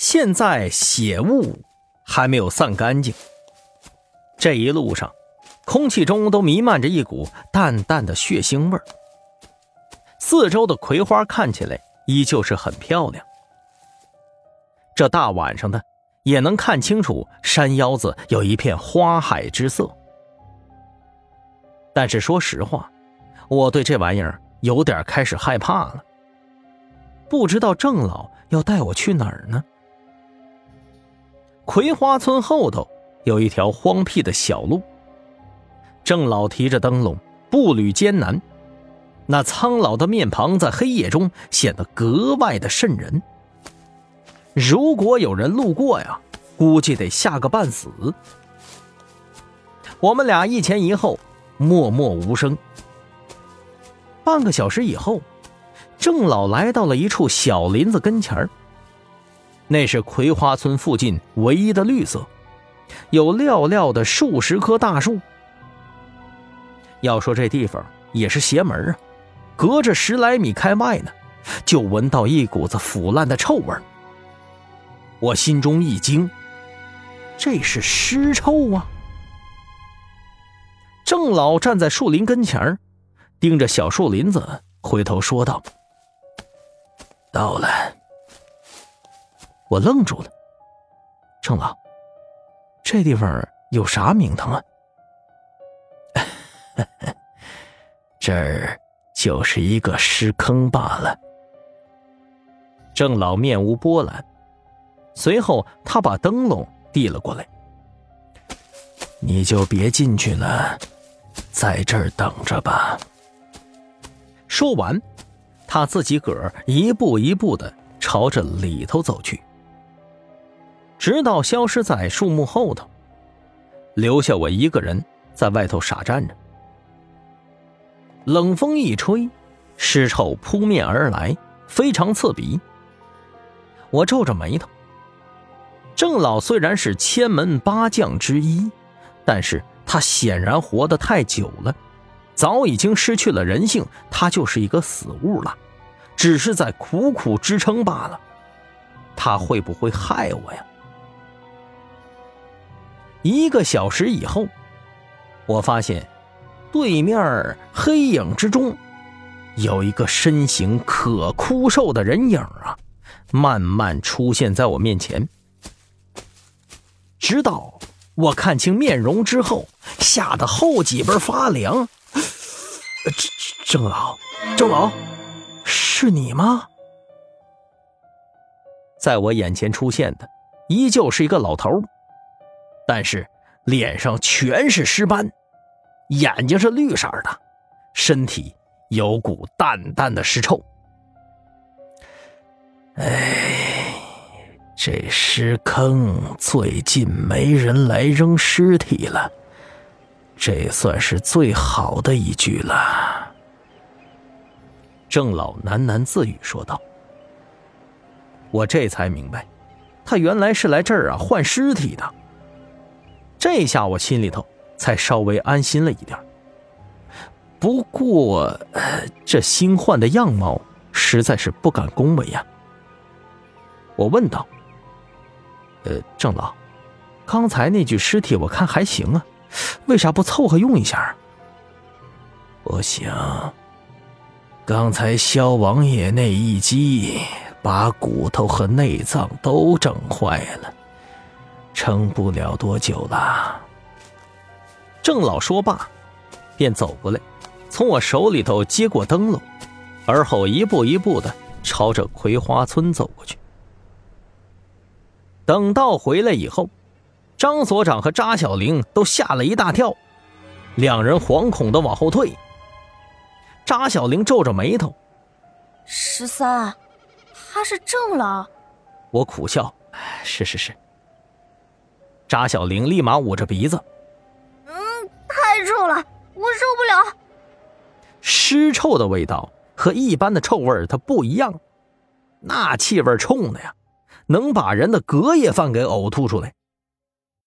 现在血雾还没有散干净，这一路上，空气中都弥漫着一股淡淡的血腥味儿。四周的葵花看起来依旧是很漂亮，这大晚上的也能看清楚山腰子有一片花海之色。但是说实话，我对这玩意儿有点开始害怕了。不知道郑老要带我去哪儿呢？葵花村后头有一条荒僻的小路。郑老提着灯笼，步履艰难，那苍老的面庞在黑夜中显得格外的瘆人。如果有人路过呀，估计得吓个半死。我们俩一前一后，默默无声。半个小时以后。郑老来到了一处小林子跟前儿那是葵花村附近唯一的绿色，有寥寥的数十棵大树。要说这地方也是邪门啊，隔着十来米开外呢，就闻到一股子腐烂的臭味我心中一惊，这是尸臭啊！郑老站在树林跟前盯着小树林子，回头说道。到了，我愣住了。郑老，这地方有啥名堂啊？这儿就是一个尸坑罢了。郑老面无波澜，随后他把灯笼递了过来。你就别进去了，在这儿等着吧。说完。他自己个儿一步一步的朝着里头走去，直到消失在树木后头，留下我一个人在外头傻站着。冷风一吹，尸臭扑面而来，非常刺鼻。我皱着眉头。郑老虽然是千门八将之一，但是他显然活得太久了。早已经失去了人性，他就是一个死物了，只是在苦苦支撑罢了。他会不会害我呀？一个小时以后，我发现对面黑影之中有一个身形可枯瘦的人影啊，慢慢出现在我面前，直到我看清面容之后，吓得后脊背发凉。郑老，郑老，是你吗？在我眼前出现的，依旧是一个老头，但是脸上全是尸斑，眼睛是绿色的，身体有股淡淡的尸臭。哎，这尸坑最近没人来扔尸体了。这算是最好的一句了。”郑老喃喃自语说道。我这才明白，他原来是来这儿啊换尸体的。这下我心里头才稍微安心了一点。不过，这新换的样貌实在是不敢恭维呀。我问道：“呃，郑老，刚才那具尸体我看还行啊。”为啥不凑合用一下？不行，刚才萧王爷那一击，把骨头和内脏都整坏了，撑不了多久了。郑老说罢，便走过来，从我手里头接过灯笼，而后一步一步的朝着葵花村走过去。等到回来以后。张所长和扎小玲都吓了一大跳，两人惶恐的往后退。扎小玲皱着眉头：“十三，他是郑老。”我苦笑：“是是是。”扎小玲立马捂着鼻子：“嗯，太臭了，我受不了。尸臭的味道和一般的臭味它不一样，那气味冲的呀，能把人的隔夜饭给呕吐出来。”